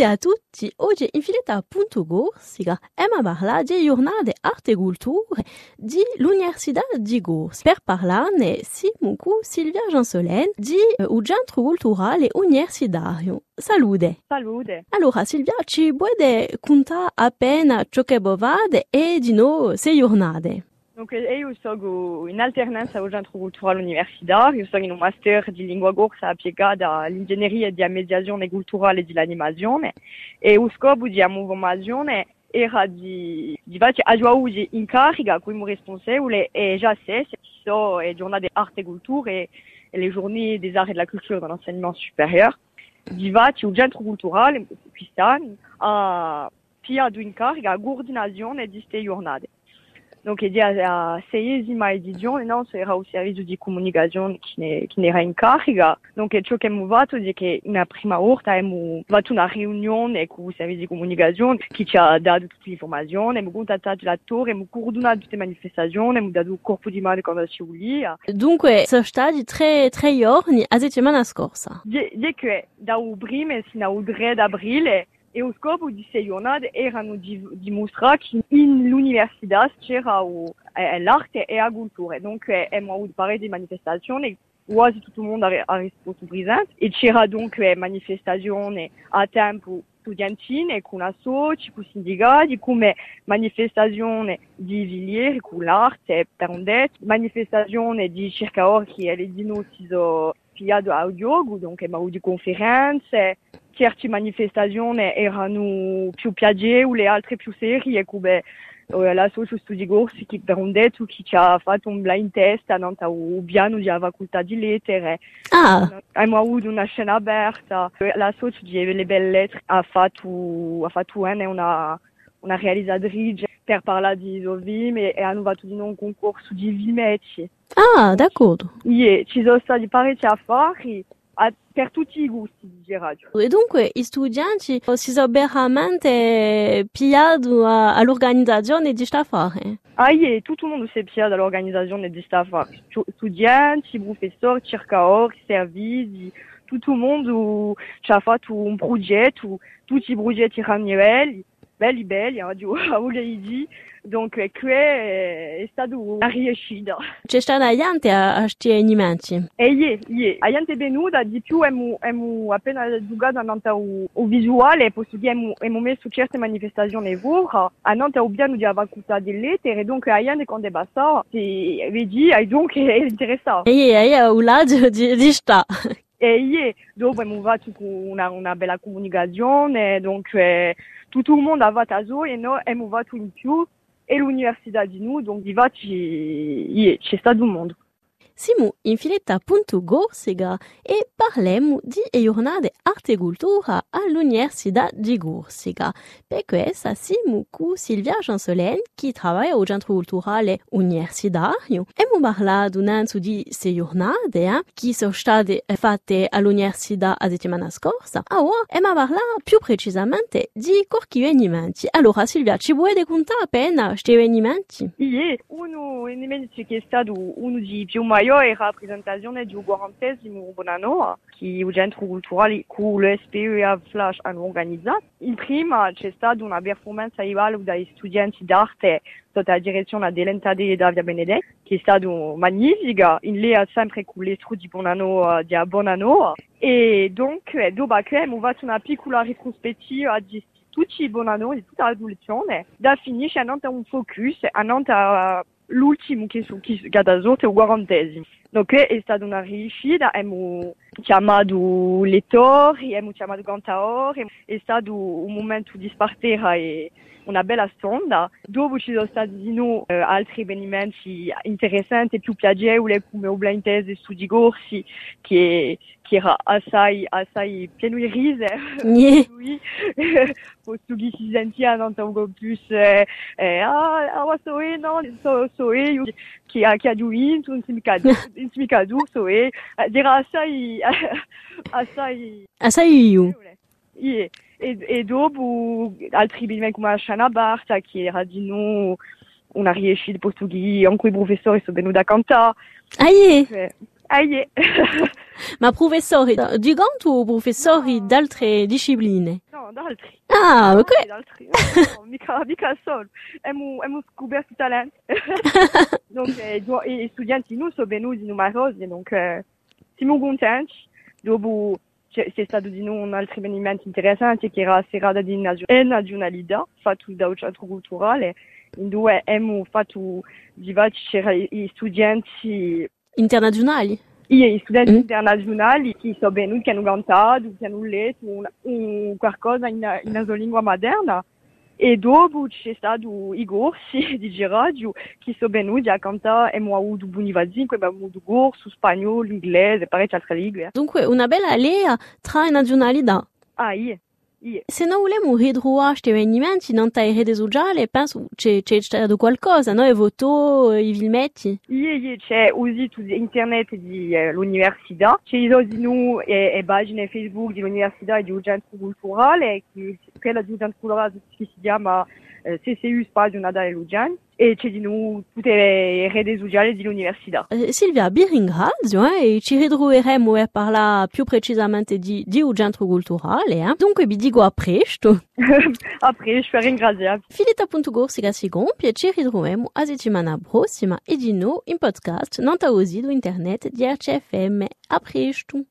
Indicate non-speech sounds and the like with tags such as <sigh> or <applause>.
Salute a tutti, oggi in filetta punto Gorsica Emma parla di giornate arte e culture di l'Università di Gors. Per parlarne siamo con Silvia Jansolen di uh, Centro Culturale Universitario. Salute. Salute. Allora Silvia, ci puoi contare appena ciò che bovate e di noi sei giornate? Eu sono in alternanza al Centro Culturale Universitario, io sono in un master di lingua corsa applicata all'ingegneria e di mediazione culturale e di animazione e lo scopo di movimazione era di, di fare aggiungere in carica come responsabile e già se sono le giornate arte e cultura e, e le giornate des arts et de la culture dans l'enseignement supérieur di fare il Centro Culturale quest'anno ha piato in carica la coordinazione di queste giornate. Donc, il y a seiesima edition, e non sarà o servizio di comunicazione che ne, che ne era in carica. Donc, ciò che abbiamo fatto è che una prima volta abbiamo fatto una riunione con il servizio di comunicazione che ci ha dato tutte le informazioni, abbiamo contattato l'attore, abbiamo coordinato tutte le manifestazioni, abbiamo dato un corpo di mano quando ci voleva. Dunque, sono stati tre, tre giorni a settimana scorsa. Di che da prima fino al 3 aprile e lo scopo di sei giornate erano di dimostrare che in l'università c'era l'arte e la cultura. Dunque abbiamo avuto parecchie manifestazioni, quasi tutto il mondo ha risposto presente e c'era dunque manifestazioni a tempo studentine con associ, con sindicati, come manifestazione di Villiers con l'arte per un detto, manifestazione di circa orchi e le dinozzi pigliato a Diogo, donc abbiamo avuto conferenze, certe manifestazioni erano più piacevoli, altre più serie, come la Socio Studi Corsi che per un detto che ci ha fatto un blind test a Nantes o piano di facoltà di lettere. Ah. Abbiamo avuto una scena aperta. La Socio di Le Belle Lettere ha fatto, ha fatto una, una realizzatrice per parlare di Zovim e, e hanno fatto un concorso di vimetti. Ah, d'accordo. Yeah, ci sono stati parecchi affari a, per tutti i gusti, direi. E dunque gli studenti si sono veramente all'organizzazione di? Ah, tutto il mondo si è all'organizzazione di. Studenti, professori, cercatori, servizi, tutto il mondo ci ha fatto un progetto, tutti i progetti belli, belli belli, radio, <laughs> di donc è stato una riuscita. C'è stata gente a questi avvenimenti? E yeah, yeah. A gente venuta di più abbiamo, appena giocato a Nantes o, o visuale, posso dire abbiamo, messo certe manifestazioni vere, a abbiamo di di lettere, donc a gente quando è passato, si vedi, e donc è interessato. E yeah, yeah, un lato di, di sta. <laughs> E abbiamo fatto una, una bella comunicazione, eh, tutto il mondo ha fatto e noi abbiamo fatto in più e l'università di noi, donc di c'è stato un mondo. Siamo in filetta punto Gorsega e parliamo di giornate arte e cultura all'Università di Gorsega. Per questo siamo con Silvia Jansolen, che lavora al Centro Culturale Universitario. Abbiamo di eh, sono state fatte all'Università la settimana scorsa. Ora parlato più precisamente di. Allora Silvia, ci vuoi appena questi uno avvenimento che è è la presentazione di un quarantesimo Bonanno che il Centro Culturale con l'SPE e la Flash hanno organizzato. In prima c'è stata performance live dagli studenti d'arte la direzione di Davia Benedetti, che è stata magnifica, in lei sempre con l'estro di Bonanno, di Bonanno. E donc, dopo che abbiamo fatto una piccola retrospettiva di tutti i Bonanno, di tutta la da a un focus, a Nantes l'ultimo che, che, che ha dato è il quarantesimo. Donc è stata una riuscita, abbiamo chiamato lettori, abbiamo chiamato cantatori, è stato un momento di spartire e una bella sonda. Dopo ci sono stati di nuovo eh, altri avvenimenti interessanti, più piacevoli, come test di studi corsi, che, che era assai, assai pieno di risa. Yeah. posto che si sentiva non tanto più eh, eh, ah, ah, so e no, so, so e io che ha che ha vinto, non si mica non si mica du, so e era assai assai assai io. Yeah. E, e dopo altri bimbi come Shana Barta che era di noi una riuscita posto che anche i professori sono venuti a cantare. Ah, yeah. Aie. <laughs> Ma professori di ganto o professori d'altre discipline? No, d'altri. Ah, ok. D'altri. <laughs> No, mica, mica solo. Hemos scoperto talenti. donc, eh, do- studenti nu sono venuti numerosi, donc eh, siamo contenti. Dopo c'è, stato di nuovo un altro avvenimento interessante che era la serata di nazio- nazionalità, fatto dal centro culturale, in dove abbiamo fatto diversi, c'erano gli studenti Internazionali? gli studenti Mm. internazionali che sono venuti, che hanno cantato, che hanno letto un, un qualcosa in, in una lingua. E dopo c'è stato i corsi di giraggio che sono venuti a cantare abbiamo avuto abbiamo avuto corso, spagnolo, inglese parecchie altre lingue. Dunque, una bella alea tra nazionalità. Ah, io, io. Se non vogliamo ritrovare questi avvenimenti in rete sociale, penso c'è, c'è stato qualcosa, no? Le foto, i. Io, io c'è aussi su internet di eh, l'università, c'è aussi nous e, e pagine Facebook dell'università e di culturale, che quella di culturale che si chiama CCU Spazio Nadale Lugian, e di noi tutte le reti sociali dell'università. Eh, Silvia, vi ringrazio eh, e ci ritroveremo a parlare più precisamente di, di un centro culturale. Eh. Dunque vi dico a presto. <laughs> Après, je fais ringraziare. Filita.gorsica si compie e ci ritroviamo a settimana prossima e di nuovo in podcast non do internet di RCFM. A presto!